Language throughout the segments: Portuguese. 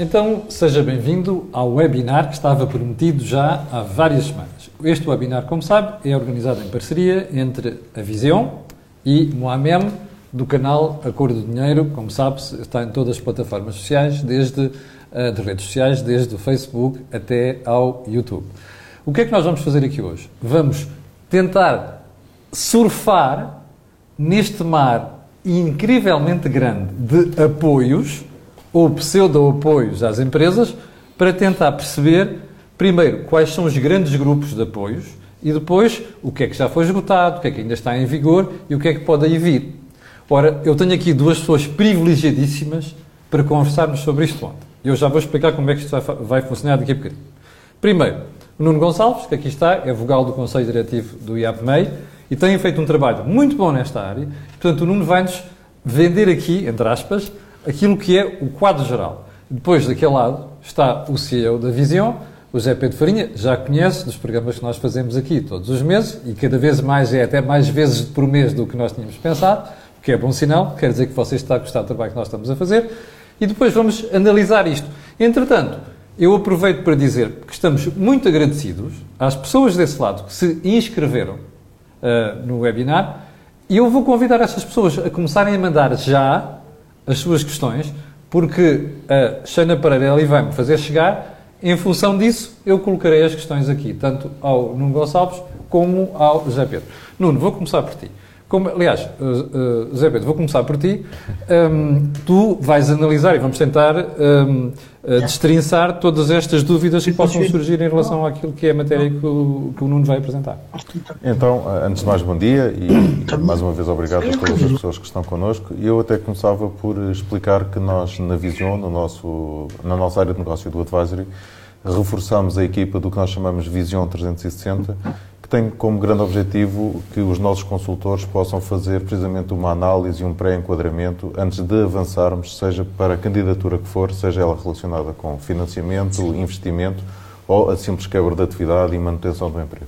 Então, seja bem-vindo ao webinar que estava prometido já há várias semanas. Este webinar, como sabe, é organizado em parceria entre a Vision e Moamel, do canal Acordo do Dinheiro, como sabe, está em todas as plataformas sociais, desde uh, de redes sociais, desde o Facebook até ao YouTube. O que é que nós vamos fazer aqui hoje? Vamos tentar surfar neste mar incrivelmente grande de apoios ou pseudo-apoios às empresas para tentar perceber, primeiro, quais são os grandes grupos de apoios e depois o que é que já foi esgotado, o que é que ainda está em vigor e o que é que pode aí vir. Ora, eu tenho aqui duas pessoas privilegiadíssimas para conversarmos sobre isto ontem. Eu já vou explicar como é que isto vai, funcionar daqui a bocadinho. Primeiro, o Nuno Gonçalves, que aqui está, é vogal do Conselho Diretivo do IAPMEI e tem feito um trabalho muito bom nesta área. Portanto, o Nuno vai-nos vender aqui, entre aspas, aquilo que é o quadro geral. Depois, daquele lado, está o CEO da Vision, o José Pedro Farinha, já conhece dos programas que nós fazemos aqui todos os meses e cada vez mais é até mais vezes por mês do que nós tínhamos pensado que é bom sinal, quer dizer que você está a gostar do trabalho que nós estamos a fazer, e depois vamos analisar isto. Entretanto, eu aproveito para dizer que estamos muito agradecidos às pessoas desse lado que se inscreveram uh, no webinar, e eu vou convidar essas pessoas a começarem a mandar já as suas questões, porque a Xana Pereira vai-me fazer chegar, em função disso, eu colocarei as questões aqui, tanto ao Nuno Gonçalves como ao José Pedro. Nuno, vou começar por ti. Como, aliás, uh, uh, Zé Pedro, vou começar por ti. Um, tu vais analisar e vamos tentar um, uh, destrinçar todas estas dúvidas que possam surgir em relação àquilo que é a matéria que o, que o Nuno vai apresentar. Então, antes de mais, bom dia e mais uma vez obrigado a todas as pessoas que estão connosco. Eu até começava por explicar que nós, na Vision, no nosso, na nossa área de negócio do Advisory, reforçamos a equipa do que nós chamamos Vision 360 que tem como grande objetivo que os nossos consultores possam fazer precisamente uma análise e um pré-enquadramento antes de avançarmos, seja para a candidatura que for, seja ela relacionada com financiamento, investimento ou a simples quebra de atividade e manutenção do emprego.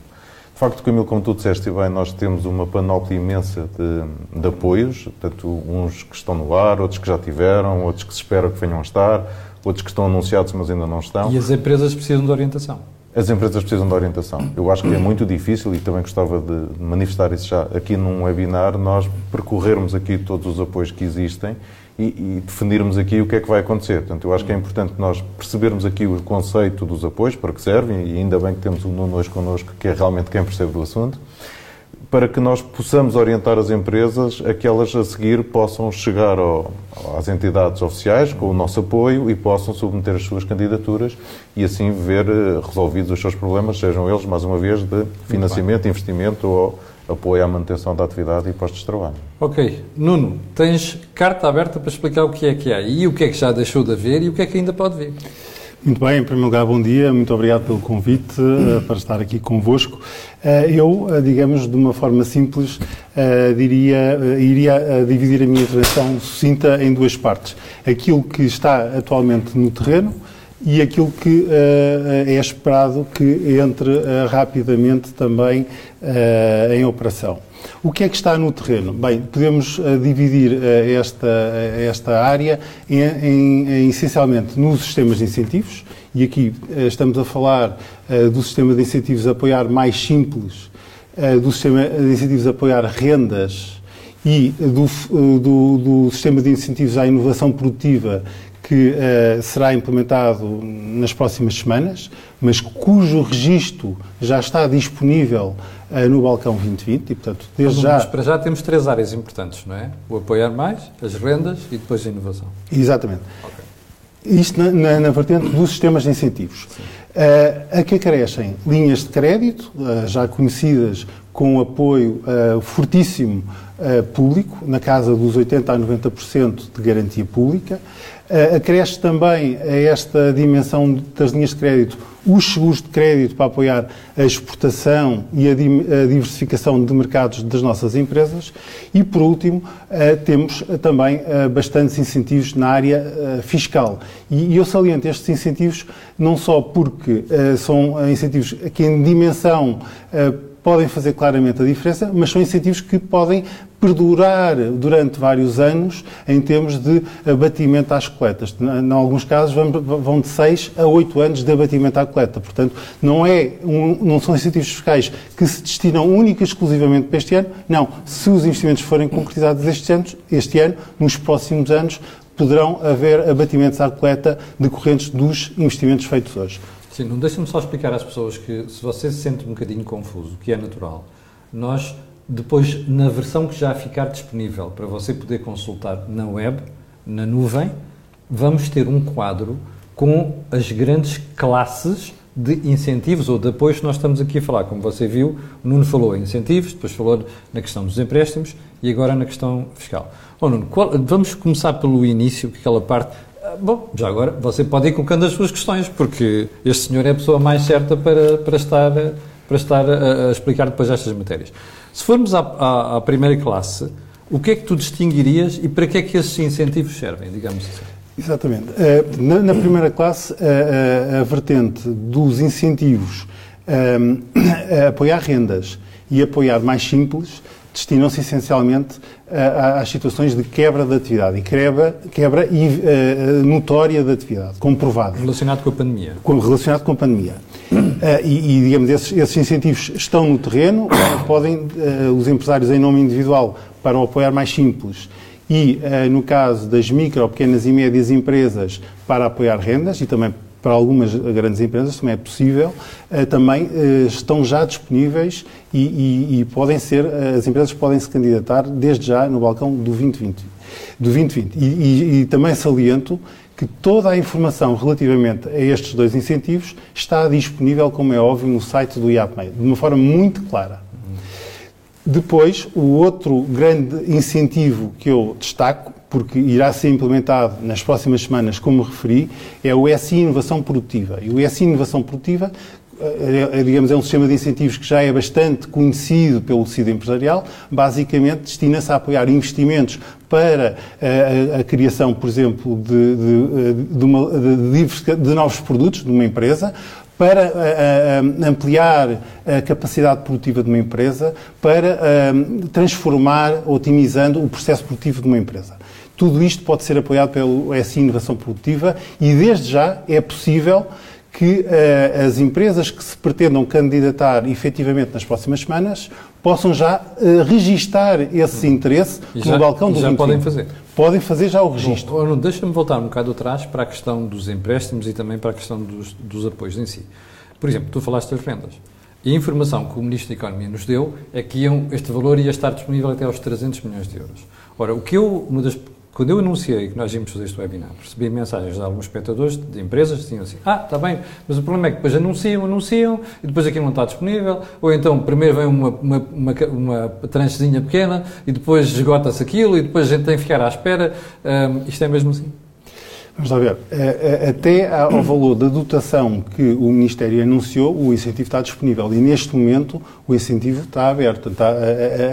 De facto, Camilo, como tu disseste bem, nós temos uma panóplia imensa de, de apoios, tanto uns que estão no ar, outros que já tiveram, outros que se espera que venham a estar, outros que estão anunciados, mas ainda não estão. E as empresas precisam de orientação. As empresas precisam de orientação. Eu acho que é muito difícil e também gostava de manifestar isso já aqui num webinar, nós percorrermos aqui todos os apoios que existem e, e, definirmos aqui o que é que vai acontecer. Portanto, eu acho que é importante nós percebermos aqui o conceito dos apoios, para que servem, e ainda bem que temos o Nuno hoje connosco, que é realmente quem percebe do assunto, para que nós possamos orientar as empresas a que elas a seguir possam chegar ao, às entidades oficiais com o nosso apoio e possam submeter as suas candidaturas e assim ver eh, resolvidos os seus problemas, sejam eles, mais uma vez, de financiamento, investimento ou apoio à manutenção da atividade e postos de trabalho. Ok. Nuno, tens carta aberta para explicar o que é que há e o que é que já deixou de haver e o que é que ainda pode vir. Muito bem, em primeiro lugar, bom dia, muito obrigado pelo convite uh, para estar aqui convosco. Uh, eu, uh, digamos, de uma forma simples, diria, iria dividir a minha intervenção sucinta em duas partes. Aquilo que está atualmente no terreno e aquilo que é esperado que entre rapidamente também em operação. O que é que está no terreno? Bem, podemos uh, dividir uh, esta, uh, esta área em, em, em, essencialmente nos sistemas de incentivos, e aqui estamos a falar do sistema de incentivos a apoiar mais simples, do sistema de incentivos a apoiar rendas e do, do, do sistema de incentivos à inovação produtiva que uh, será implementado nas próximas semanas, mas cujo registro já está disponível uh, no balcão 2020 e, portanto, desde já... Para já temos três áreas importantes, não é? O apoiar mais, as rendas e depois a inovação. Exatamente. Okay. Isto na, na, na, vertente dos sistemas de incentivos. Uh, a que acrescem linhas de crédito, já conhecidas com um apoio fortíssimo público, na casa dos 80% a 90% de garantia pública, Uh, acresce também a esta dimensão das linhas de crédito os seguros de crédito para apoiar a exportação e a, diversificação de mercados das nossas empresas. E, por último, uh, temos também bastantes incentivos na área fiscal. E, eu saliento estes incentivos não só porque são incentivos que, em dimensão, podem fazer claramente a diferença, mas são incentivos que podem perdurar durante vários anos em termos de abatimento às coletas. Em alguns casos vão de 6 a 8 anos de abatimento à coleta. Portanto, não, é um, não são incentivos fiscais que se destinam única e exclusivamente para este ano. Não. Se os investimentos forem concretizados este ano, este ano nos próximos anos, poderão haver abatimentos à coleta decorrentes dos investimentos feitos hoje. Sim, não deixe-me só explicar às pessoas que, se você se sente um bocadinho confuso, que é natural, nós depois, na versão que já ficar disponível para você poder consultar na web, na nuvem, vamos ter um quadro com as grandes classes de incentivos ou de apoios que nós estamos aqui a falar. Como você viu, o Nuno falou em incentivos, depois falou na questão dos empréstimos e agora na questão fiscal. Oh, Nuno, qual, vamos começar pelo início, aquela parte. Ah, bom, já agora você pode ir colocando as suas questões, porque este senhor é a pessoa mais certa para, para estar, para estar a, a explicar depois estas matérias. Se formos à, à, à, primeira classe, o que é que tu distinguirias e para que é que esses incentivos servem, digamos assim? Exatamente. Eh, na, na primeira classe, a, a, a, vertente dos incentivos a, a apoiar rendas e apoiar mais simples destinam-se essencialmente às situações de quebra da atividade e quebra, quebra e, notória da atividade, comprovada. Relacionado com a pandemia. Com, relacionado com a pandemia. Uh, e, e, digamos, esses, esses, incentivos estão no terreno, uh, podem, uh, os empresários em nome individual, para o apoiar mais simples, e no caso das micro, pequenas e médias empresas, para apoiar rendas, e também para algumas grandes empresas também é possível, também estão já disponíveis e, e, e, podem ser, as empresas podem se candidatar desde já no balcão do 2020. Do 2020. E, e também saliento que toda a informação relativamente a estes dois incentivos está disponível, como é óbvio, no site do IAPMEI, de uma forma muito clara. Depois, o outro grande incentivo que eu destaco, porque irá ser implementado nas próximas semanas, como referi, é o SI Inovação Produtiva. E o SI Inovação Produtiva é, é, digamos, é um sistema de incentivos que já é bastante conhecido pelo tecido empresarial, basicamente destina-se a apoiar investimentos para a, eh, a, a criação, por exemplo, de, de, de, uma, de, novos produtos de uma empresa, para ampliar a capacidade produtiva de uma empresa, para transformar, otimizando o processo produtivo de uma empresa. Tudo isto pode ser apoiado pelo SI Inovação Produtiva e, desde já, é possível que uh, as empresas que se pretendam candidatar efetivamente nas próximas semanas possam já uh, registar esse interesse já, no balcão do já podem fazer. Podem fazer já o registro. Deixa-me voltar um bocado atrás para a questão dos empréstimos e também para a questão dos, dos apoios em si. Por exemplo, tu falaste das rendas. E a informação que o Ministro da Economia nos deu é que iam, este valor ia estar disponível até aos 300 milhões de euros. Ora, o que eu, uma das quando eu anunciei que nós íamos fazer este webinar, recebi mensagens de alguns espectadores de empresas que diziam assim: Ah, está bem, mas o problema é que depois anunciam, anunciam e depois aquilo não está disponível, ou então primeiro vem uma, uma, uma, uma tranchezinha pequena e depois esgota-se aquilo e depois a gente tem que ficar à espera. Um, isto é mesmo assim? Vamos lá ver. É, é, até ao valor da dotação que o Ministério anunciou, o incentivo está disponível. E neste momento o incentivo está aberto. Está,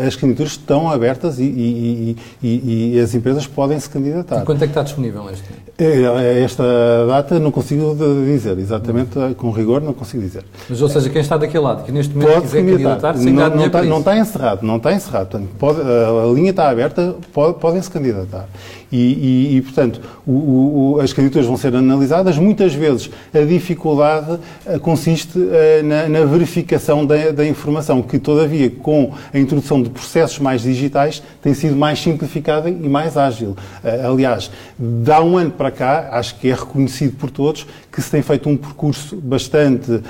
as candidaturas estão abertas e, e, e, e, as empresas podem se candidatar. E quanto é que está disponível este? É, esta data não consigo dizer, exatamente com rigor não consigo dizer. Mas, ou seja, quem está daquele lado, que neste momento pode quiser candidatar, sem não, não, está, não está encerrado, não está encerrado. Portanto, pode, a linha está aberta, pode, podem se candidatar. E, e, e portanto, o, o, as candidaturas vão ser analisadas. Muitas vezes a dificuldade uh, consiste uh, na, na, verificação da, da, informação, que, todavia, com a introdução de processos mais digitais, tem sido mais simplificada e mais ágil. Uh, aliás, dá um ano para cá, acho que é reconhecido por todos, que se tem feito um percurso bastante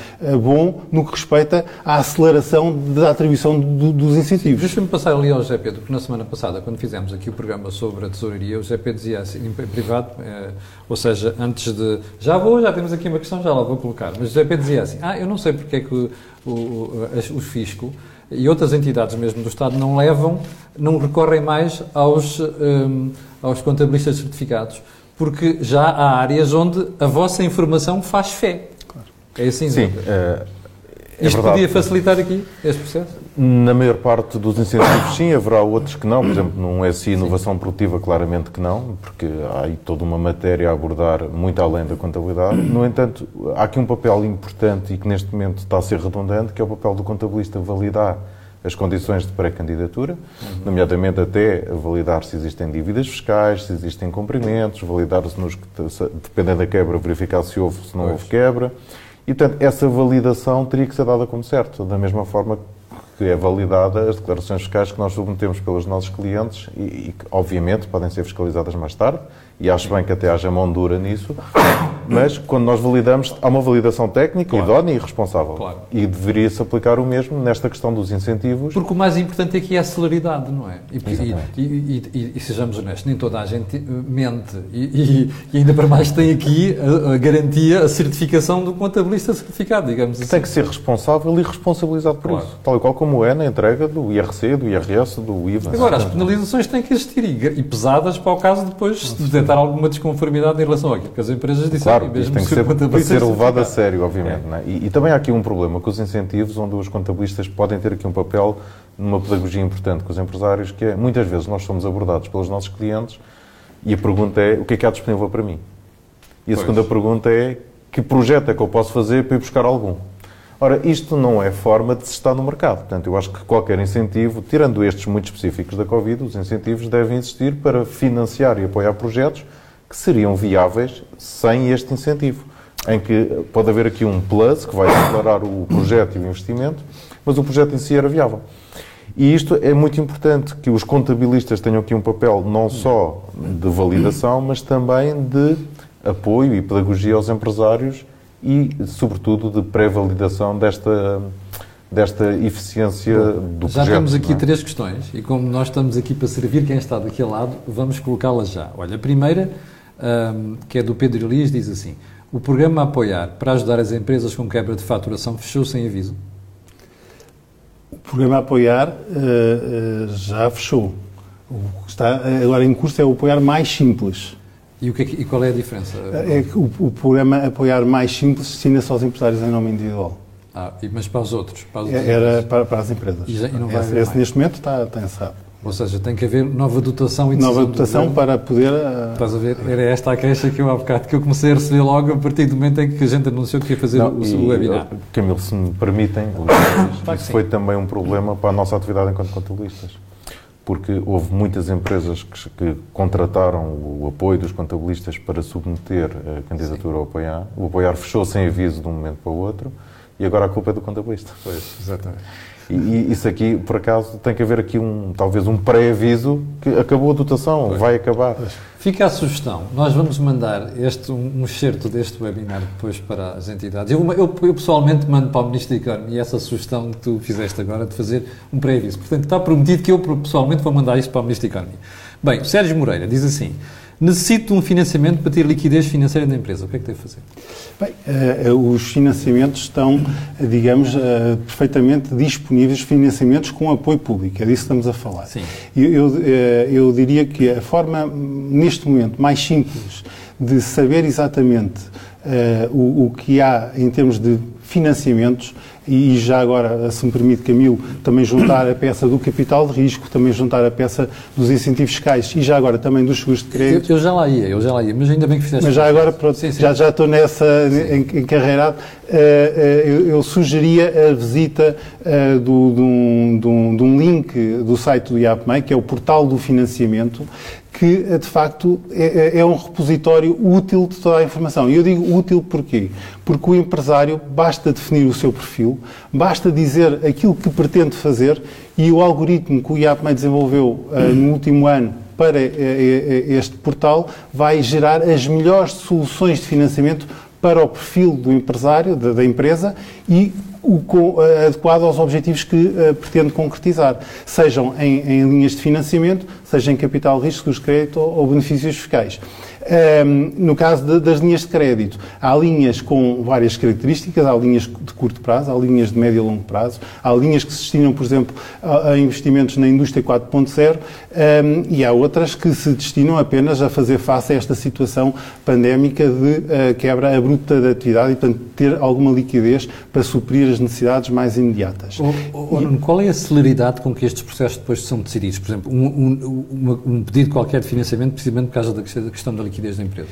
bom no que respeita à aceleração da atribuição do, dos incentivos. Deixa-me passar ali ao José Pedro, que na semana passada, quando fizemos aqui o programa sobre a tesouraria, José Pedro dizia assim, em privado, é, ou seja, antes de. Já vou, já temos aqui uma questão, já lá vou colocar. Mas José Pedro dizia assim: ah, eu não sei porque é que o, o, o fisco e outras entidades mesmo do Estado não levam, não recorrem mais aos, um, aos contabilistas certificados, porque já há áreas onde a vossa informação faz fé. Claro. É assim, Sim. Uh, é Isto verdade. podia facilitar aqui este processo? Na maior parte dos incentivos, sim, haverá outros que não. Por exemplo, num SI Inovação sim. Produtiva, claramente que não, porque há aí toda uma matéria a abordar muito além da contabilidade. No entanto, há aqui um papel importante e que neste momento está a ser redundante, que é o papel do contabilista validar as condições de pré-candidatura, uhum. nomeadamente até validar se existem dívidas fiscais, se existem cumprimentos, validar se, nos, dependendo da quebra, verificar se houve, se não pois. houve quebra. E, portanto, essa validação teria que ser dada como certo, da mesma forma que é validada as declarações fiscais que nós submetemos pelos nossos clientes e, e que, obviamente, podem ser fiscalizadas mais tarde, e acho bem que até haja mão dura nisso, mas quando nós validamos, há uma validação técnica, claro. idónea e responsável. Claro. E deveria-se aplicar o mesmo nesta questão dos incentivos. Porque o mais importante aqui é a celeridade, não é? E, e, e, e sejamos honestos, nem toda a gente mente. E, ainda para mais tem aqui a, a, garantia, a certificação do contabilista certificado, digamos assim. Tem que ser responsável e responsabilizado por claro. isso. Tal e qual como é na entrega do IRC, do IRS, do IVA. Agora, as penalizações têm que existir e, pesadas para o caso depois de detectar alguma desconformidade em relação àquilo que as empresas disseram. Claro, mesmo tem que ser, para ser levado a sério, obviamente. É. É? E, e, também há aqui um problema com os incentivos, onde os contabilistas podem ter aqui um papel numa pedagogia importante com os empresários, que é, muitas vezes nós somos abordados pelos nossos clientes e a pergunta é, o que é que há disponível para mim? E a pois. segunda pergunta é, que projeto é que eu posso fazer para ir buscar algum? Ora, isto não é forma de se estar no mercado. Portanto, eu acho que qualquer incentivo, tirando estes muito específicos da Covid, os incentivos devem existir para financiar e apoiar projetos que seriam viáveis sem este incentivo. Em que pode haver aqui um plus que vai declarar o projeto e o investimento, mas o projeto em si era viável. E isto é muito importante que os contabilistas tenham aqui um papel não só de validação, mas também de apoio e pedagogia aos empresários e, sobretudo, de pré-validação desta, desta eficiência do já projeto. Já temos aqui é? três questões e, como nós estamos aqui para servir quem está daquele lado, vamos colocá-las já. Olha, a primeira, um, que é do Pedro Elias, diz assim: O programa a apoiar para ajudar as empresas com quebra de faturação fechou sem aviso? O programa a apoiar uh, uh, já fechou. O que está agora em curso é o apoiar mais simples. E, o que é que, e qual é a diferença? É que o, o programa Apoiar Mais Simples destina-se aos empresários em nome individual. Ah, mas para os outros? Para os é, Era para, para, as empresas. E, e não vai esse, esse neste momento está, está encerrado. Ou seja, tem que haver nova dotação e Nova dotação para poder. Uh... Estás a ver? Era esta a queixa que eu há bocado que eu comecei a receber logo a partir do momento em que a gente anunciou que ia fazer não, o, o webinar. Camilo, se me permitem, isso foi também um problema para a nossa atividade enquanto contabilistas porque houve muitas empresas que, que, contrataram o apoio dos contabilistas para submeter a candidatura Sim. ao apoiar. O apoiar fechou sem aviso de um momento para o outro e agora a culpa é do contabilista. Pois, exatamente. E, e isso aqui, por acaso, tem que haver aqui um, talvez um pré-aviso que acabou a dotação, pois. vai acabar. Pois. Fica a sugestão. Nós vamos mandar este, um excerto deste webinar depois para as entidades. Eu, eu, eu, pessoalmente mando para o Ministro da Economia essa sugestão que tu fizeste agora de fazer um pré-aviso. Portanto, está prometido que eu pessoalmente vou mandar isso para o Ministro da Economia. Bem, Sérgio Moreira diz assim: necessito de um financiamento para ter liquidez financeira da empresa. O que é que devo fazer? Bem, uh, os financiamentos estão, digamos, uh, perfeitamente disponíveis, financiamentos com apoio público, é disso que estamos a falar. Sim. Eu, eu, uh, eu diria que a forma, neste momento, mais simples de saber exatamente o, o que há em termos de financiamentos e já agora, se me permite, Camilo, também juntar a peça do capital de risco, também juntar a peça dos incentivos fiscais e já agora também dos seguros de crédito. Eu, eu já lá ia, eu já lá ia, mas ainda bem que fizeste. Mas já agora, pronto, sim, sim. Já, já estou nessa encarreirado. Uh, uh, eu, eu, sugeria a visita uh, do, de, um, de, um, de um link do site do IAPMEI, que é o portal do financiamento, que de facto é, é, é, um repositório útil de toda a informação. E eu digo útil porquê? Porque o empresário basta definir o seu perfil, basta dizer aquilo que pretende fazer e o algoritmo que o IAPME desenvolveu uh, no último ano para uh, este portal vai gerar as melhores soluções de financiamento para o perfil do empresário, da, da empresa e o, adequado aos objetivos que uh, pretende concretizar, sejam em, em, linhas de financiamento, seja em capital risco, de crédito ou, ou benefícios fiscais. Um, no caso de, das linhas de crédito, há linhas com várias características, há linhas de curto prazo, há linhas de médio e longo prazo, há linhas que se destinam, por exemplo, a, a investimentos na indústria 4.0 um, e há outras que se destinam apenas a fazer face a esta situação pandémica de uh, quebra abrupta da atividade e, portanto, ter alguma liquidez para suprir as necessidades mais imediatas. Oh, e, qual é a celeridade com que estes processos depois são decididos? Por exemplo, um, um, um pedido qualquer de financiamento, precisamente por causa da questão da liquidez da empresa?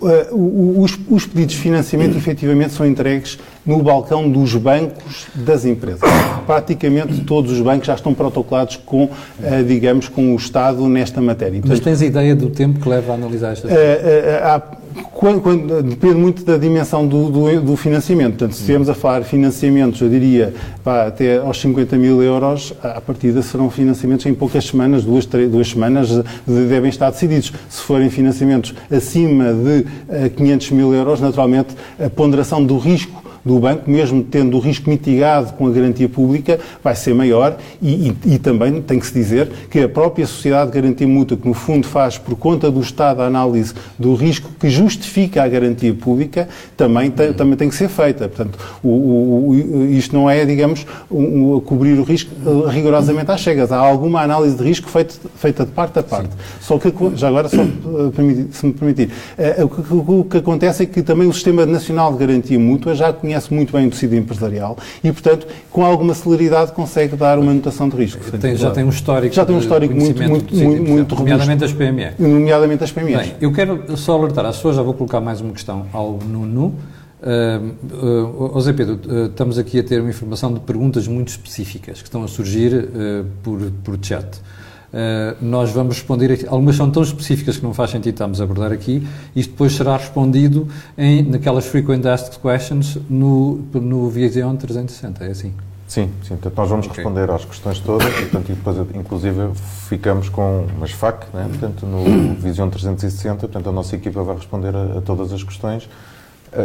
Uh, os, os, pedidos de financiamento efetivamente são entregues no balcão dos bancos das empresas. Praticamente todos os bancos já estão protocolados com, uh, digamos, com o Estado nesta matéria. Portanto, Mas tens ideia do tempo que leva a analisar estas uh, quando, quando, depende muito da dimensão do, do, do, financiamento. Portanto, se estivermos a falar financiamentos, eu diria, pá, até aos 50 mil euros, à partida serão financiamentos em poucas semanas, duas, três, duas semanas devem estar decididos. Se forem financiamentos acima de 500 mil euros, naturalmente a ponderação do risco do banco, mesmo tendo o risco mitigado com a garantia pública, vai ser maior e, e, e, também tem que se dizer que a própria Sociedade de Garantia Mútua, que no fundo faz por conta do Estado a análise do risco que justifica a garantia pública, também tem, também tem que ser feita. Portanto, o, o, isto não é, digamos, um, cobrir o risco eh, rigorosamente às cegas. Há alguma análise de risco feita, feita de parte a parte. Sim. Só que, já agora, só, eh, se me permitir, eh, o que, o que acontece é que também o Sistema Nacional de Garantia Mútua já conhece conhece muito bem o tecido empresarial e, portanto, com alguma celeridade consegue dar uma notação de risco. Tem, já tem um histórico, já tem um histórico muito, muito, muito, muito Nomeadamente as PME. Nomeadamente as PME. Bem, eu quero só alertar as pessoas, já vou colocar mais uma questão ao Nuno. Uh, uh, Zé Pedro, uh, estamos aqui a ter uma informação de perguntas muito específicas que estão a surgir uh, por, por chat. Uh, nós vamos responder aqui. Algumas são tão específicas que não faz sentido estarmos a abordar aqui. Isto depois será respondido em, naquelas frequent asked questions no, no Vision 360, é assim? Sim, sim. Portanto, nós vamos okay. responder às questões todas e, portanto, e depois, inclusive, ficamos com umas FAQ, né? portanto, no Vision 360. Portanto, a nossa equipa vai responder a, a todas as questões eh,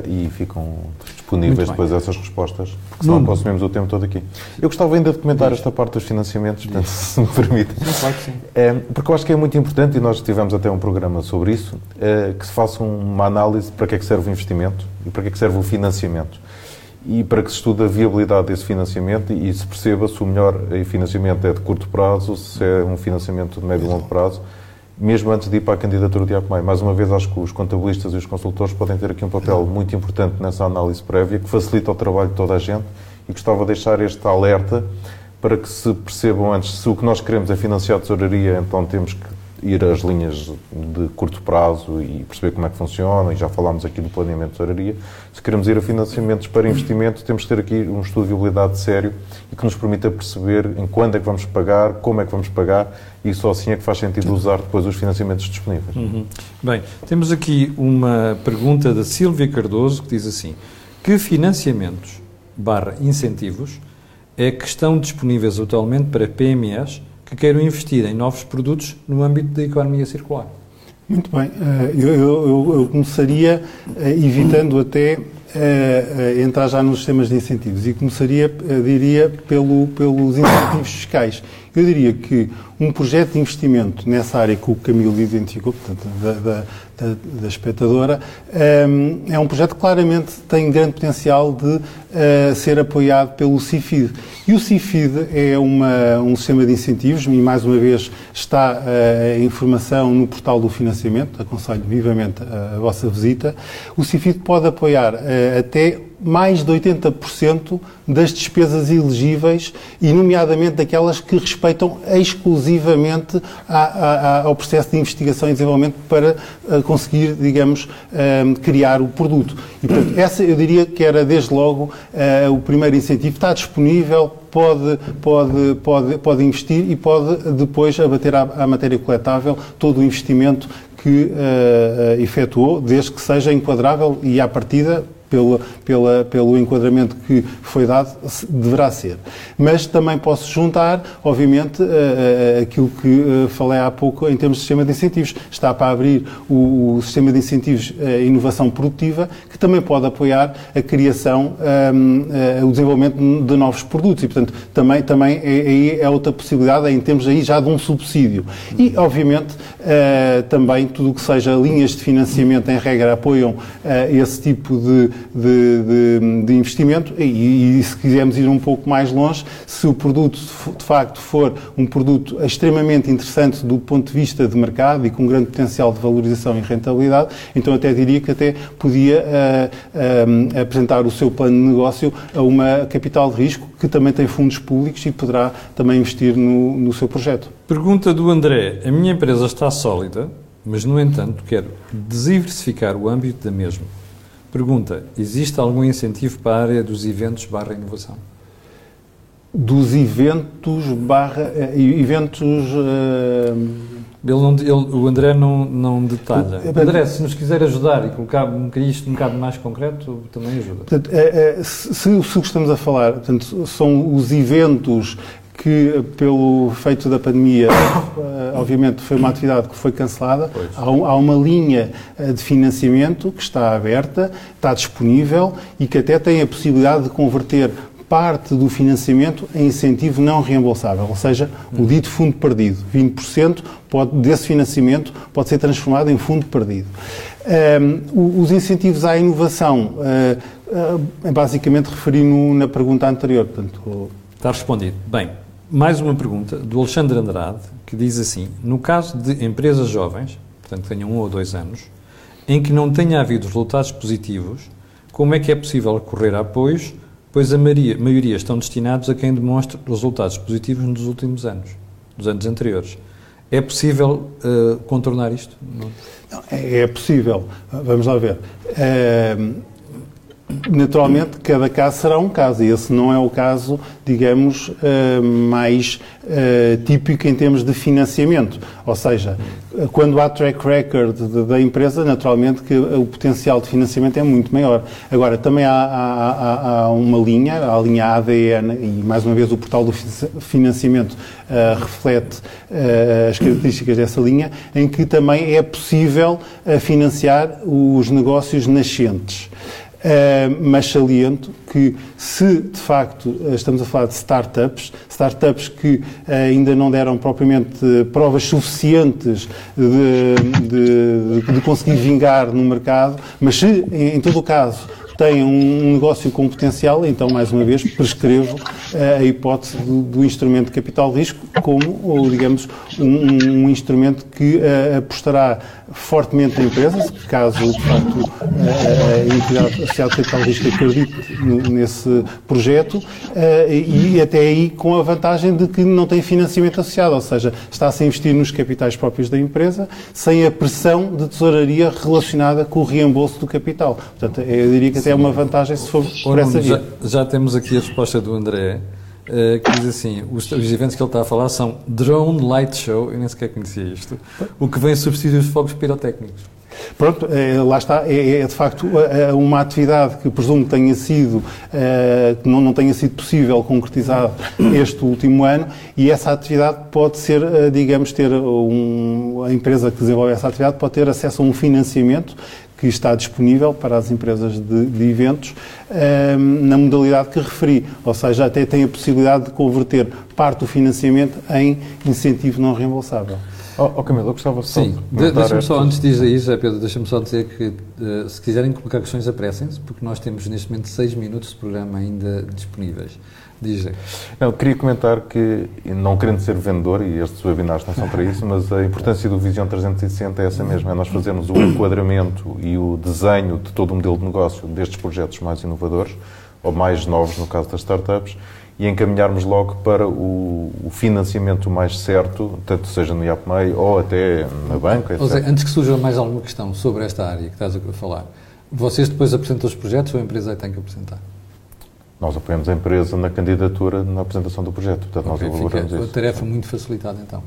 e ficam disponíveis depois essas respostas, porque senão consumimos o tempo todo aqui. Eu gostava ainda de comentar esta parte dos financiamentos, portanto, se me permite. Claro que sim. É, porque eu acho que é muito importante, e nós tivemos até um programa sobre isso, é, que se faça uma análise para que é que serve o investimento e para que é que serve o financiamento. E para que se estude a viabilidade desse financiamento e se perceba se o melhor financiamento é de curto prazo, se é um financiamento de médio e longo prazo mesmo antes de ir para a candidatura de Acomai. Mais uma vez, acho que os contabilistas e os consultores podem ter aqui um papel muito importante nessa análise prévia, que facilita o trabalho de toda a gente e gostava de deixar este alerta para que se percebam antes se o que nós queremos é financiar a tesouraria, então temos que ir às linhas de curto prazo e perceber como é que funciona, e já falámos aqui do planeamento de tesouraria. Se queremos ir a financiamentos para investimento, temos que ter aqui um estudo de viabilidade sério e que nos permita perceber em quando é que vamos pagar, como é que vamos pagar, e só assim é que faz sentido usar depois os financiamentos disponíveis. Uhum. Bem, temos aqui uma pergunta da Silvia Cardoso que diz assim: que financiamentos barra incentivos é que estão disponíveis atualmente para PMEs que queiram investir em novos produtos no âmbito da economia circular? Muito bem. Eh, eu, começaria eh, evitando até uh, entrar já nos sistemas de incentivos e começaria, diria, pelo, pelos incentivos fiscais. Eu diria que um projeto de investimento nessa área que o Camilo identificou, portanto, da, da, da, da espectadora, um, é um projeto que claramente tem grande potencial de uh, ser apoiado pelo CIFID. E o CIFID é uma, um sistema de incentivos, e mais uma vez está uh, a informação no portal do financiamento, aconselho vivamente a, a vossa visita. O CIFID pode apoiar uh, até mais de 80% das despesas elegíveis, e nomeadamente daquelas que respeitam exclusivamente a, a, ao processo de investigação e desenvolvimento para uh, conseguir, digamos, uh, criar o produto. E, portanto, essa eu diria que era desde logo uh, o primeiro incentivo. Está disponível, pode, pode, pode, pode investir e pode depois abater à, à matéria coletável todo o investimento que uh, efetuou, desde que seja enquadrável e à partida pela, pela, pelo enquadramento que foi dado, deverá ser. Mas também posso juntar, obviamente, aquilo que falei há pouco em termos de sistema de incentivos. Está para abrir o, o sistema de incentivos inovação produtiva, que também pode apoiar a criação, um, o desenvolvimento de novos produtos. E, portanto, também, também é, é outra possibilidade, em termos aí já de um subsídio. E, obviamente, uh, também tudo o que seja linhas de financiamento, em regra, apoiam uh, esse tipo de, de, de, de investimento e, e, se quisermos ir um pouco mais longe, se o produto de facto for um produto extremamente interessante do ponto de vista de mercado e com grande potencial de valorização e rentabilidade, então até diria que até podia uh, uh, apresentar o seu plano de negócio a uma capital de risco que também tem fundos públicos e poderá também investir no, no seu projeto. Pergunta do André. A minha empresa está sólida, mas, no entanto, quer diversificar o âmbito da mesma. Pergunta: existe algum incentivo para a área dos eventos barra inovação? Dos eventos barra. eh, eventos. eh, Ele não- ele- o André não, não detalha. O- André, se nos quiser ajudar e colocar um isto um bocado mais concreto, também ajuda. Portanto, é, é, se, se o que estamos a falar portanto, são os eventos que, pelo efeito da pandemia, eh, obviamente foi uma atividade que foi cancelada, há, um- há uma linha eh, de financiamento que está aberta, está disponível e que até tem a possibilidade de converter parte do financiamento em incentivo não reembolsável, ou seja, o dito fundo perdido. 20% pode, desse financiamento pode ser transformado em fundo perdido. Ehm, o- os incentivos à inovação, eh, eh, basicamente referi-me na pergunta anterior. Portanto, Está respondido. Bem, mais uma pergunta do Alexandre Andrade, que diz assim: no caso de empresas jovens, portanto que tenham um ou dois anos, em que não tenha havido resultados positivos, como é que é possível recorrer a apoios, pois a maioria, estão destinados a quem demonstre resultados positivos nos últimos anos, dos anos anteriores. É possível eh, contornar isto? Não. Não, é, é possível. Vamos lá ver. Ehm, naturalmente, cada caso será um caso, e esse não é o caso, digamos, eh, mais eh, típico em termos de financiamento. Ou seja, quando há track record da empresa, naturalmente que o potencial de financiamento é muito maior. Agora, também há, há- há- uma linha, a linha ADN, e mais uma vez o portal do fi- financiamento eh, reflete eh, as características dessa linha, em que também é possível financiar os negócios nascentes. Uh, mas saliento que se de facto estamos a falar de startups, startups que uh, ainda não deram propriamente uh, provas suficientes de, de- de conseguir vingar no mercado, mas se em, em todo o caso têm um negócio com potencial, então mais uma vez prescrevo uh, a hipótese do, do instrumento de capital de risco como, ou, digamos, um, um instrumento que uh, apostará fortemente na empresa, caso de facto uh, a entidade associada de capital de risco acredite nesse projeto, uh, e até aí com a vantagem de que não tem financiamento associado, ou seja, está-se a investir nos capitais próprios da empresa, sem a pressão de tesouraria relacionada com o reembolso do capital. Portanto, eu diria que até é uma vantagem se for por essa já, via. já temos aqui a resposta do André, eh, que diz assim: os, os eventos que ele está a falar são Drone Light Show, eu nem sequer conhecia isto, o que vem substituir os fogos pirotécnicos. Pronto, eh, lá está, é, é, de facto eh, uma atividade que presumo que tenha sido, que não, não tenha sido possível concretizar este último ano e essa atividade pode ser, digamos, ter um, a empresa que desenvolve essa atividade pode ter acesso a um financiamento que está disponível para as empresas de, de eventos eh, na modalidade que referi, ou seja, até tem a possibilidade de converter parte do financiamento em incentivo não reembolsável. Oh, oh, Camilo, eu gostava só Sim, de deixa-me só, antes de dizer isso, José Pedro, deixa-me só dizer que eh, se quiserem colocar questões, apressem-se, porque nós temos neste momento seis minutos de programa ainda disponíveis. Diz Não, queria comentar que, não querendo ser vendedor, e estes webinars não são para isso, mas a importância do Vision 360 é essa mesma, é nós fazermos o enquadramento e o desenho de todo o modelo de negócio destes projetos mais inovadores, ou mais novos no caso das startups, e encaminharmos logo para o, o financiamento mais certo, tanto seja no IAPMEI ou até na banca, José, etc. antes que surja mais alguma questão sobre esta área que estás a falar, vocês depois apresentam os projetos ou a empresa é tem que apresentar? Nós apoiamos a empresa na candidatura, na apresentação do projeto, portanto nós elaboramos fica a isso. tarefa muito facilitada então.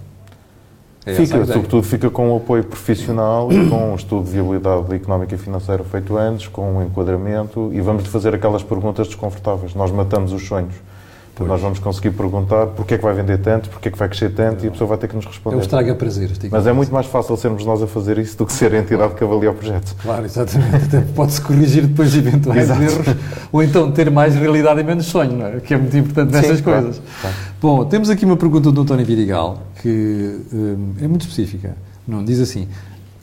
É a Fica, sobretudo fica com o apoio profissional e com um estudo de viabilidade económica e financeira feito antes, com um enquadramento e vamos fazer aquelas perguntas desconfortáveis. Nós matamos os sonhos. Portanto, nós vamos conseguir perguntar porque é que vai vender tanto, porque é que vai crescer tanto e a pessoa vai ter que nos É o responder. estraga prazeres. digo. Mas é muito mais fácil sermos nós a fazer isso do que ser a entidade que avalia o projeto. Claro, exatamente. Até Pode-se corrigir depois eventuais Exato. erros ou então ter mais realidade e menos sonho, não é? Que é muito importante claro, coisas. claro. Bom, temos aqui uma pergunta do António Virigal que hum, é muito específica. Não, diz assim: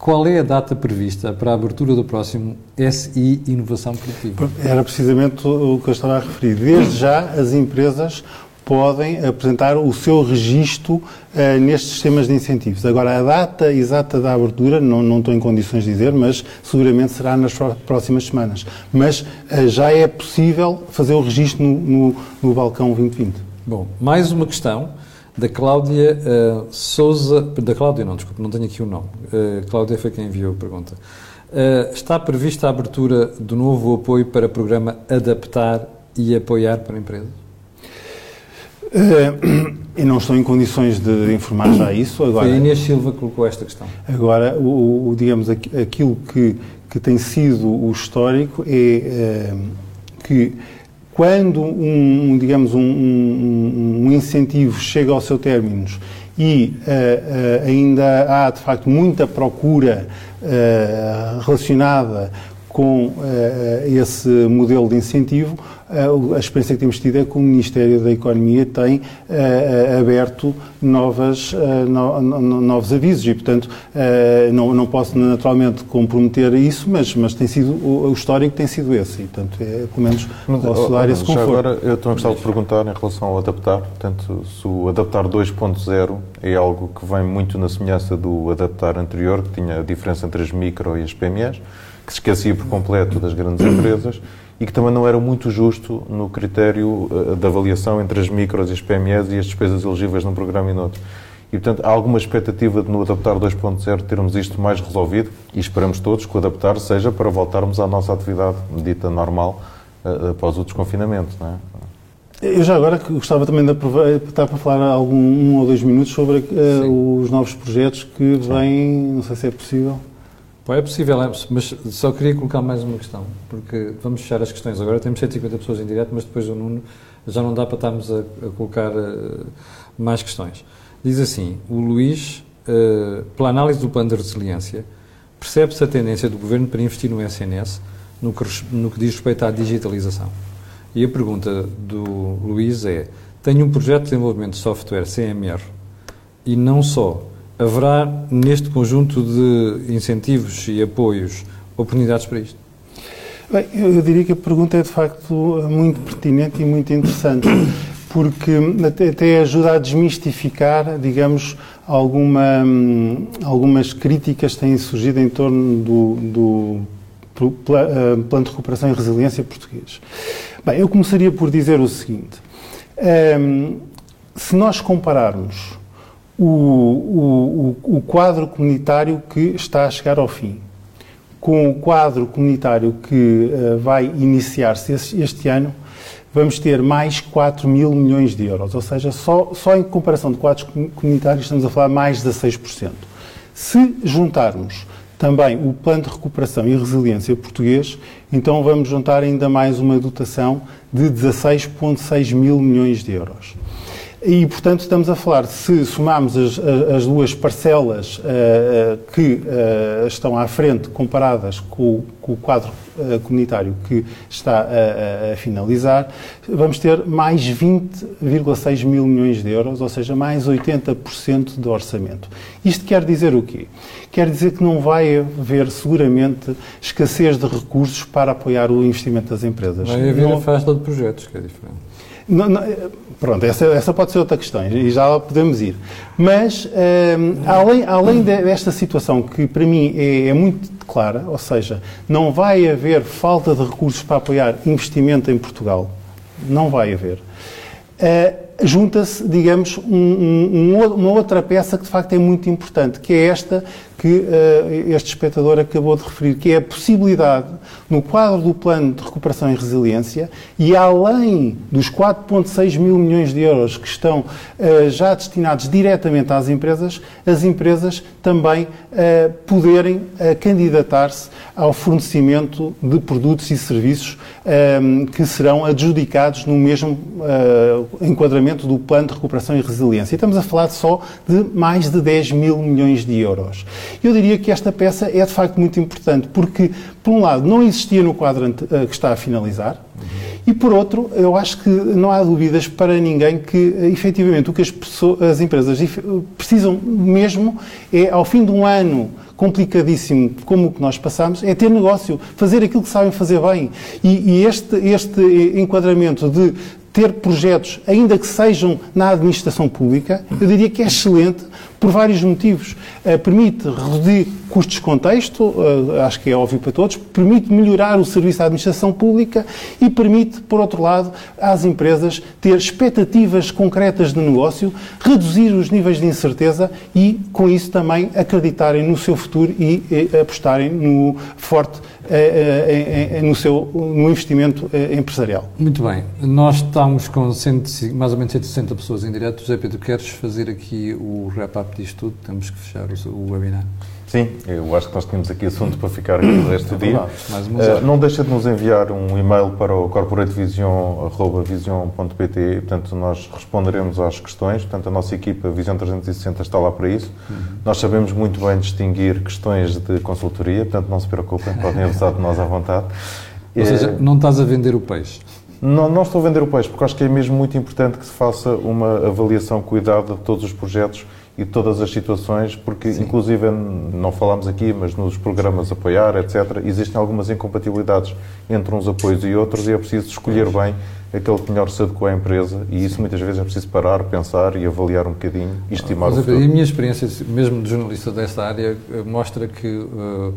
qual é a data prevista para a abertura do próximo SI Inovação Produtiva? Era precisamente o que eu estava a referir. Desde já, as empresas podem apresentar o seu registro eh, nestes sistemas de incentivos. Agora, a data exata da abertura, não, não estou em condições de dizer, mas seguramente será nas pró- próximas semanas. Mas eh, já é possível fazer o registro no, no- no balcão 2020. Bom, mais uma questão da Cláudia uh, Souza, da Cláudia não, desculpe, não tenho aqui o nome, uh, Cláudia foi quem enviou a pergunta. Uh, está prevista a abertura do novo apoio para o programa Adaptar e Apoiar para Empresas? Uh, eu não estou em condições de informar já isso. Agora, Foi a Inês Silva que colocou esta questão. Agora, o, o digamos, aquilo que, que tem sido o histórico é uh, que quando um, digamos, um, um, um, incentivo chega ao seu término e uh, ainda há, de facto, muita procura relacionada com uh, esse modelo de incentivo, uh, a experiência que temos tido é que o Ministério da Economia tem uh, aberto novas, no, no, novos avisos e, portanto, não, não posso naturalmente comprometer isso, mas, mas tem sido, o, o histórico tem sido esse e, portanto, é, pelo menos posso dar esse conforto. agora, eu também gostava de perguntar em relação ao adaptar, portanto, se o adaptar 2.0 é algo que vem muito na semelhança do adaptar anterior, que tinha a diferença entre as micro e as PMEs, que se esquecia por completo das grandes empresas e que também não era muito justo no critério uh, de avaliação entre as micros e as PMEs e as despesas elegíveis num programa e noutro. E, portanto, há alguma expectativa de no Adaptar 2.0 termos isto mais resolvido e esperamos todos que o Adaptar seja para voltarmos à nossa atividade dita normal uh, após o desconfinamento, não é? Eu já agora gostava também de aproveitar para falar algum, um ou dois minutos sobre uh, os novos projetos que vêm, não sei se é possível. É possível, é, mas só queria colocar mais uma questão, porque vamos fechar as questões agora. Temos 150 pessoas em direto, mas depois o Nuno já não dá para estarmos a, a colocar uh, mais questões. Diz assim: o Luís, uh, pela análise do plano de resiliência, percebe-se a tendência do governo para investir no SNS no que, no que diz respeito à digitalização. E a pergunta do Luís é: tenho um projeto de desenvolvimento de software CMR e não só haverá neste conjunto de incentivos e apoios oportunidades para isto? Bem, eu diria que a pergunta é de facto muito pertinente e muito interessante, porque até ajuda a desmistificar, digamos, alguma, algumas críticas que têm surgido em torno do, do eh, Plano de Recuperação e Resiliência português. Bem, eu começaria por dizer o seguinte: ehm, se nós compararmos o, o, o, quadro comunitário que está a chegar ao fim. Com o quadro comunitário que uh, vai iniciar-se este, este, ano, vamos ter mais 4 mil milhões de euros. Ou seja, só, só em comparação de quadros comunitários estamos a falar mais de 6%. Se juntarmos também o Plano de Recuperação e Resiliência português, então vamos juntar ainda mais uma dotação de 16,6 mil milhões de euros. E, portanto, estamos a falar, se somarmos as, as duas parcelas uh, que uh, estão à frente comparadas com, com o quadro uh, comunitário que está a, a, finalizar, vamos ter mais 20,6 mil milhões de euros, ou seja, mais 80% do orçamento. Isto quer dizer o quê? Quer dizer que não vai haver, seguramente, escassez de recursos para apoiar o investimento das empresas. Vai haver não... a festa de projetos, que é diferente. Não, não, pronto, essa, essa pode ser outra questão e já podemos ir. Mas, um, além, além desta situação, que para mim é, é, muito clara, ou seja, não vai haver falta de recursos para apoiar investimento em Portugal, não vai haver. Uh, junta-se, digamos, um, um, uma outra peça que de facto é muito importante, que é esta que uh, este espectador acabou de referir, que é a possibilidade, no quadro do Plano de Recuperação e Resiliência, e além dos 4,6 mil milhões de euros que estão uh, já destinados diretamente às empresas, as empresas também uh, poderem candidatar-se ao fornecimento de produtos e serviços que serão adjudicados no mesmo enquadramento do Plano de Recuperação e Resiliência. E estamos a falar só de mais de 10 mil milhões de euros. Eu diria que esta peça é de facto muito importante, porque, por um lado, não existia no quadro eh, que está a finalizar, e por outro, eu acho que não há dúvidas para ninguém que, eh, efetivamente, o que as, pessoas, as empresas precisam mesmo é, ao fim de um ano complicadíssimo como o que nós passamos, é ter negócio, fazer aquilo que sabem fazer bem. E, e este, este enquadramento de ter projetos, ainda que sejam na administração pública, eu diria que é excelente, por vários motivos. Uh, permite reduzir custos de contexto, uh, acho que é óbvio para todos, permite melhorar o serviço à administração pública e permite, por outro lado, às empresas ter expectativas concretas de negócio, reduzir os níveis de incerteza e, com isso, também acreditarem no seu futuro e, e apostarem no forte no seu no investimento empresarial. Muito bem. Nós estamos com mais ou menos 160 pessoas em direto. José Pedro, queres fazer aqui o wrap-up disto tudo? Temos que fechar o, o webinar. Sim, eu acho que nós tínhamos aqui assunto para ficar aqui o resto do dia. Uh, não deixa de nos enviar um e-mail para o corporatevision.pt, portanto nós responderemos às questões, portanto a nossa equipa Visão 360 está lá para isso. Uhum. Nós sabemos muito bem distinguir questões de consultoria, portanto não se preocupem, podem avisar de nós à vontade. Ou seja, não estás a vender o peixe? Não, não estou a vender o peixe, porque acho que é mesmo muito importante que se faça uma avaliação cuidada de todos os projetos e todas as situações, porque Sim. inclusive não falamos aqui, mas nos programas apoiar, etc., existem algumas incompatibilidades entre uns apoios e outros e é preciso escolher bem aquele que melhor se adequa à empresa e isso muitas vezes é preciso parar, pensar e avaliar um bocadinho e estimar mas, o futuro. A minha experiência, mesmo de jornalista desta área, eh, mostra que uh,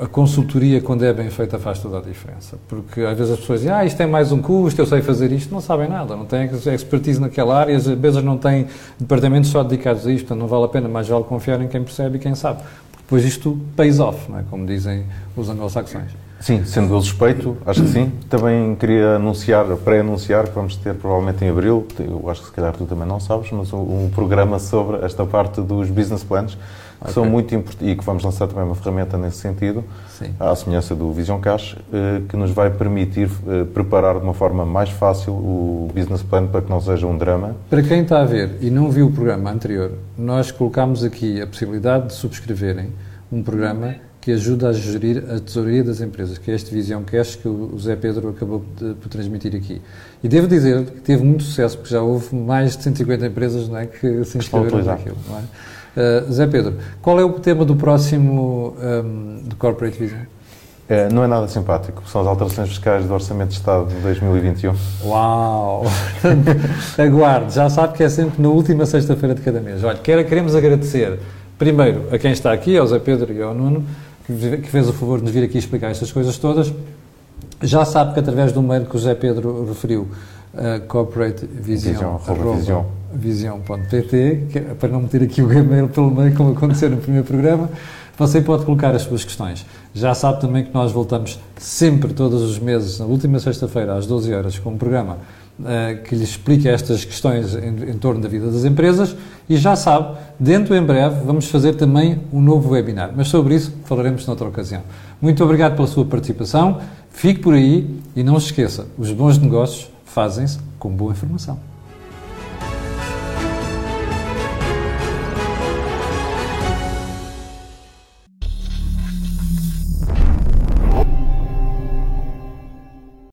a consultoria, quando é bem feita, faz toda a diferença. Porque às vezes as pessoas dizem, ah, isto tem mais um custo, eu sei fazer isto. Não sabem nada, não têm expertise naquela área, às vezes não têm departamentos só dedicados a isto, não vale a pena, mais vale confiar em quem percebe e quem sabe. Porque depois isto pays off, não é? como dizem os anglo-saxões. Sim, sendo eu suspeito, acho que sim. Também queria anunciar, pré-anunciar, que vamos ter provavelmente em abril, eu acho que se calhar tu também não sabes, mas um programa sobre esta parte dos business plans que okay. são muito importantes e que vamos lançar também uma ferramenta nesse sentido, Sim. à semelhança do Vision Cash, eh, que nos vai permitir eh, preparar de uma forma mais fácil o business plan para que não seja um drama. Para quem está a ver e não viu o programa anterior, nós colocámos aqui a possibilidade de subscreverem um programa que ajuda a gerir a tesouraria das empresas, que é este Vision Cash que o Zé Pedro acabou de, de transmitir aqui. E devo dizer que teve muito sucesso, porque já houve mais de 150 empresas não é, que se inscreveram naquilo. Não é? Uh, Zé Pedro, qual é o tema do próximo um, do Corporate Vision? É, não é nada simpático. São as alterações fiscais do Orçamento de Estado de 2021. Uau! Aguarde, já sabe que é sempre na última sexta-feira de cada mês. Olha, queremos agradecer primeiro a quem está aqui, ao Zé Pedro e ao Nuno, que fez o favor de nos vir aqui explicar estas coisas todas. Já sabe que através do mail que o Zé Pedro referiu, uh, corporate vision, vision, vision.pt, é para não meter aqui o e-mail pelo meio, como aconteceu no primeiro programa, você pode colocar as suas questões. Já sabe também que nós voltamos sempre, todos os meses, na última sexta-feira, às 12 horas, com um programa uh, que lhe explica estas questões em, em, torno da vida das empresas. E já sabe, dentro em breve, vamos fazer também um novo webinar. Mas sobre isso falaremos noutra ocasião. Muito obrigado pela sua participação. Fique por aí e não se esqueça: os bons negócios fazem-se com boa informação.